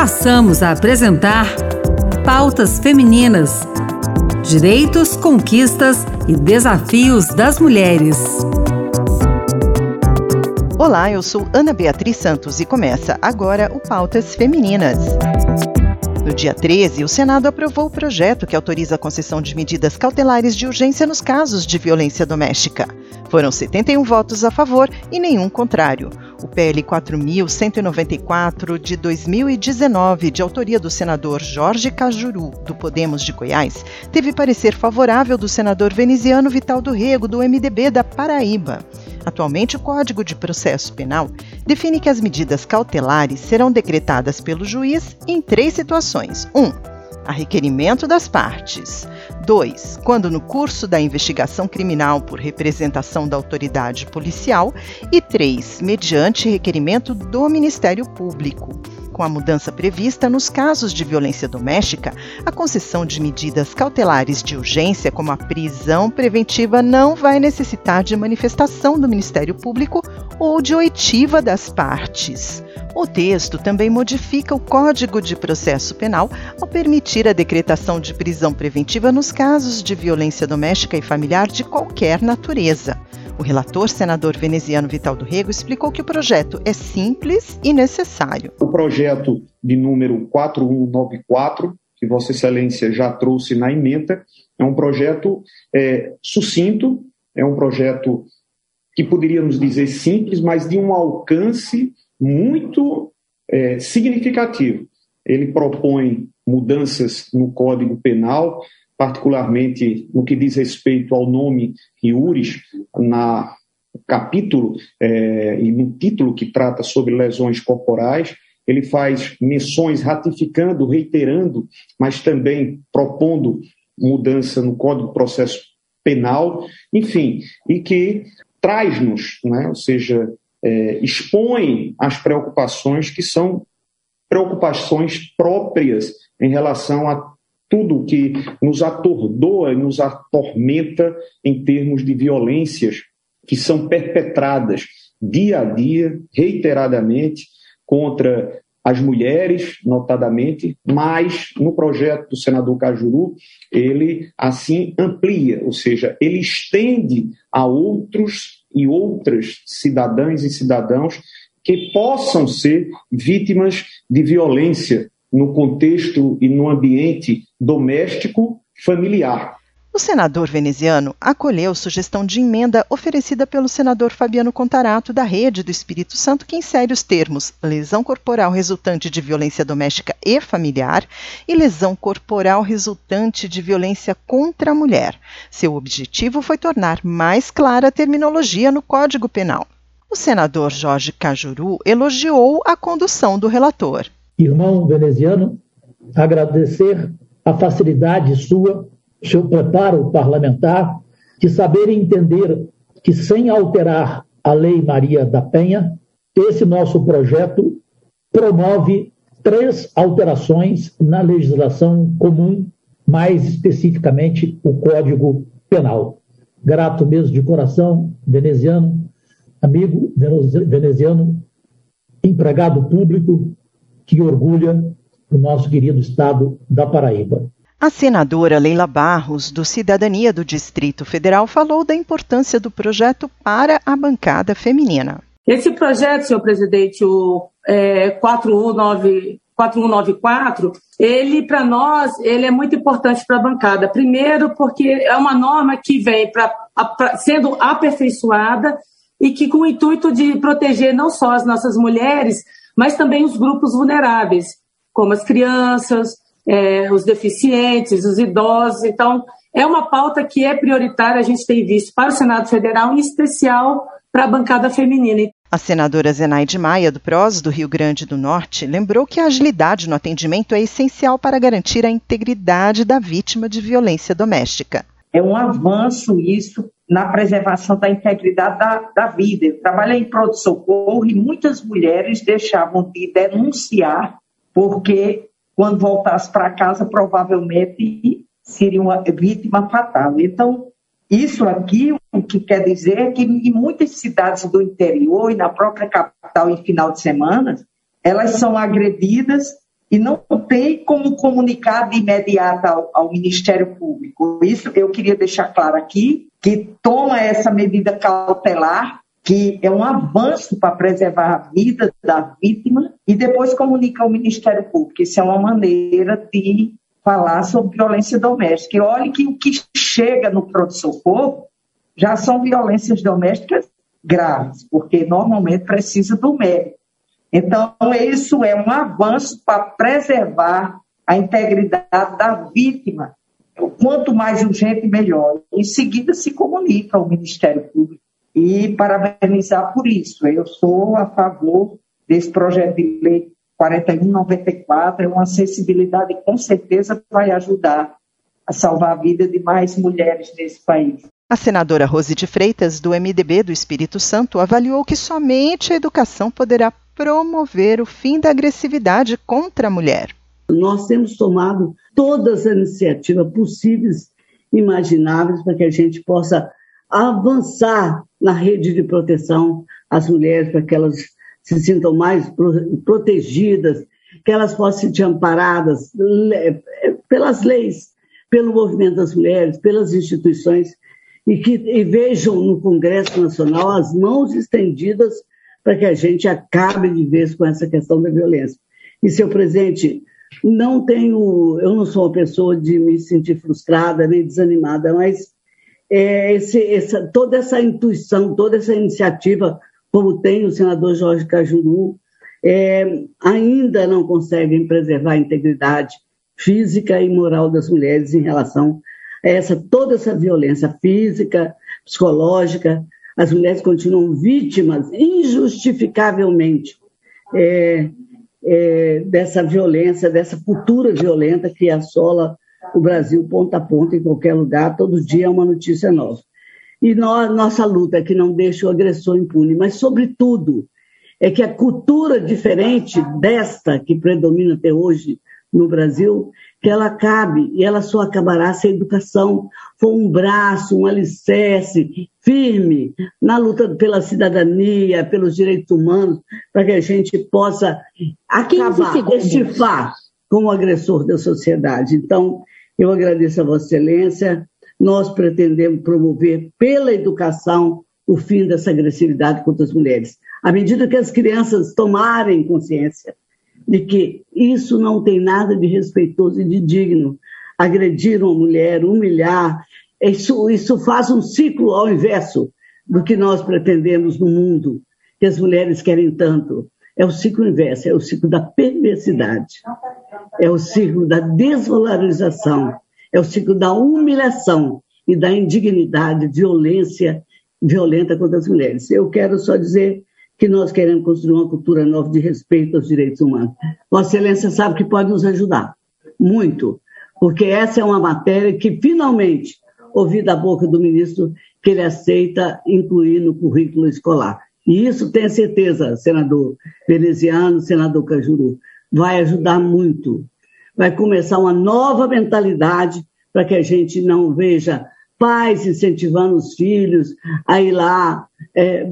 passamos a apresentar Pautas Femininas: Direitos, Conquistas e Desafios das Mulheres. Olá, eu sou Ana Beatriz Santos e começa agora o Pautas Femininas. No dia 13, o Senado aprovou o projeto que autoriza a concessão de medidas cautelares de urgência nos casos de violência doméstica. Foram 71 votos a favor e nenhum contrário. O PL 4194 de 2019, de autoria do senador Jorge Cajuru, do Podemos de Goiás, teve parecer favorável do senador veneziano Vital do Rego, do MDB da Paraíba. Atualmente, o Código de Processo Penal define que as medidas cautelares serão decretadas pelo juiz em três situações: 1. Um, a requerimento das partes. 2. Quando no curso da investigação criminal por representação da autoridade policial. E 3. Mediante requerimento do Ministério Público com a mudança prevista nos casos de violência doméstica, a concessão de medidas cautelares de urgência, como a prisão preventiva, não vai necessitar de manifestação do Ministério Público ou de oitiva das partes. O texto também modifica o Código de Processo Penal ao permitir a decretação de prisão preventiva nos casos de violência doméstica e familiar de qualquer natureza. O relator, senador veneziano Vital do Rego, explicou que o projeto é simples e necessário. O projeto de número 4194, que Vossa Excelência já trouxe na emenda, é um projeto é, sucinto, é um projeto que poderíamos dizer simples, mas de um alcance muito é, significativo. Ele propõe mudanças no Código Penal, particularmente no que diz respeito ao nome Iuris, na capítulo é, e no título que trata sobre lesões corporais, ele faz menções ratificando, reiterando, mas também propondo mudança no Código de Processo Penal, enfim, e que traz-nos, né, ou seja, é, expõe as preocupações que são preocupações próprias em relação a tudo que nos atordoa e nos atormenta em termos de violências que são perpetradas dia a dia, reiteradamente, contra as mulheres, notadamente, mas no projeto do senador Cajuru, ele assim amplia, ou seja, ele estende a outros e outras cidadãs e cidadãos que possam ser vítimas de violência no contexto e no ambiente doméstico familiar. O senador veneziano acolheu sugestão de emenda oferecida pelo senador Fabiano Contarato, da Rede do Espírito Santo, que insere os termos lesão corporal resultante de violência doméstica e familiar e lesão corporal resultante de violência contra a mulher. Seu objetivo foi tornar mais clara a terminologia no Código Penal. O senador Jorge Cajuru elogiou a condução do relator irmão veneziano, agradecer a facilidade sua, seu preparo parlamentar, de saber entender que, sem alterar a Lei Maria da Penha, esse nosso projeto promove três alterações na legislação comum, mais especificamente o Código Penal. Grato mesmo de coração, veneziano, amigo veneziano, empregado público, que orgulha o nosso querido estado da Paraíba. A senadora Leila Barros, do Cidadania do Distrito Federal, falou da importância do projeto para a bancada feminina. Esse projeto, senhor presidente, o é, 419, 4194, ele, para nós, ele é muito importante para a bancada. Primeiro, porque é uma norma que vem pra, pra, sendo aperfeiçoada e que com o intuito de proteger não só as nossas mulheres, mas também os grupos vulneráveis, como as crianças, é, os deficientes, os idosos. Então, é uma pauta que é prioritária, a gente tem visto para o Senado Federal, em especial para a bancada feminina. A senadora Zenaide Maia, do PROS do Rio Grande do Norte, lembrou que a agilidade no atendimento é essencial para garantir a integridade da vítima de violência doméstica. É um avanço isso na preservação da integridade da, da vida. Eu trabalhei em pronto-socorro e muitas mulheres deixavam de denunciar porque quando voltasse para casa provavelmente seria uma vítima fatal. Então, isso aqui o que quer dizer é que em muitas cidades do interior e na própria capital em final de semana, elas são agredidas e não tem como comunicar de imediato ao, ao, Ministério Público. Isso eu queria deixar claro aqui, que toma essa medida cautelar, que é um avanço para preservar a vida da vítima, e depois comunica ao Ministério Público. Isso é uma maneira de falar sobre violência doméstica. E olhe que o que chega no pronto-socorro já são violências domésticas graves, porque normalmente precisa do médico. Então, isso é um avanço para preservar a integridade da vítima. Quanto mais urgente, melhor. Em seguida, se comunica ao Ministério Público. E parabenizar por isso. Eu sou a favor desse projeto de lei 4194. É uma sensibilidade que, com certeza, vai ajudar a salvar a vida de mais mulheres nesse país. A senadora Rose de Freitas, do MDB do Espírito Santo, avaliou que somente a educação poderá promover o fim da agressividade contra a mulher. Nós temos tomado todas as iniciativas possíveis, imagináveis, para que a gente possa avançar na rede de proteção às mulheres, para que elas se sintam mais protegidas, que elas possam se sentir amparadas pelas leis, pelo movimento das mulheres, pelas instituições e que e vejam no Congresso Nacional as mãos estendidas para que a gente acabe de vez com essa questão da violência. E, seu presidente, não tenho, eu não sou uma pessoa de me sentir frustrada nem desanimada, mas é, esse, essa, toda essa intuição, toda essa iniciativa, como tem o senador Jorge Cajuru, é, ainda não conseguem preservar a integridade física e moral das mulheres em relação essa, toda essa violência física, psicológica, as mulheres continuam vítimas injustificavelmente é, é, dessa violência, dessa cultura violenta que assola o Brasil ponta a ponta, em qualquer lugar, todo dia é uma notícia nova. E nós, nossa luta que não deixe o agressor impune, mas, sobretudo, é que a cultura diferente desta que predomina até hoje no Brasil, que ela acabe e ela só acabará se a educação for um braço, um alicerce firme na luta pela cidadania, pelos direitos humanos, para que a gente possa acabar, estifar com o agressor da sociedade. Então, eu agradeço a Vossa Excelência. Nós pretendemos promover pela educação o fim dessa agressividade contra as mulheres. À medida que as crianças tomarem consciência de que isso não tem nada de respeitoso e de digno. Agredir uma mulher, humilhar, isso, isso faz um ciclo ao inverso do que nós pretendemos no mundo, que as mulheres querem tanto. É o ciclo inverso, é o ciclo da perversidade, é o ciclo da desvalorização, é o ciclo da humilhação e da indignidade, violência violenta contra as mulheres. Eu quero só dizer que nós queremos construir uma cultura nova de respeito aos direitos humanos. Vossa Excelência sabe que pode nos ajudar, muito, porque essa é uma matéria que finalmente ouvi da boca do ministro que ele aceita incluir no currículo escolar. E isso tenha certeza, senador veneziano, senador Cajuru, vai ajudar muito. Vai começar uma nova mentalidade para que a gente não veja pais incentivando os filhos a ir lá é,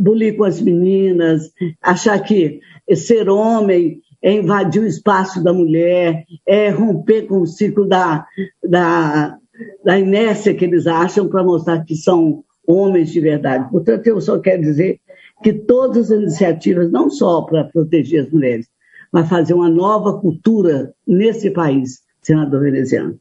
bulir com as meninas, achar que ser homem é invadir o espaço da mulher, é romper com o ciclo da, da, da inércia que eles acham para mostrar que são homens de verdade. Portanto, eu só quero dizer que todas as iniciativas, não só para proteger as mulheres, mas fazer uma nova cultura nesse país, senador veneziano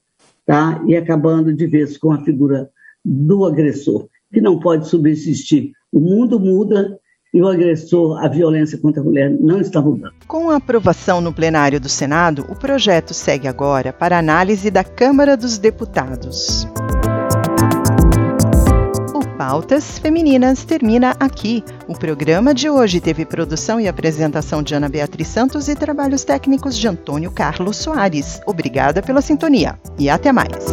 tá? e acabando de vez com a figura do agressor, que não pode subsistir. O mundo muda e o agressor, a violência contra a mulher, não está mudando. Com a aprovação no plenário do Senado, o projeto segue agora para análise da Câmara dos Deputados. Pautas Femininas termina aqui. O programa de hoje teve produção e apresentação de Ana Beatriz Santos e trabalhos técnicos de Antônio Carlos Soares. Obrigada pela sintonia e até mais.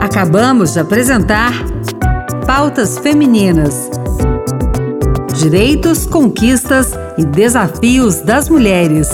Acabamos de apresentar Pautas Femininas. Direitos, conquistas e desafios das mulheres.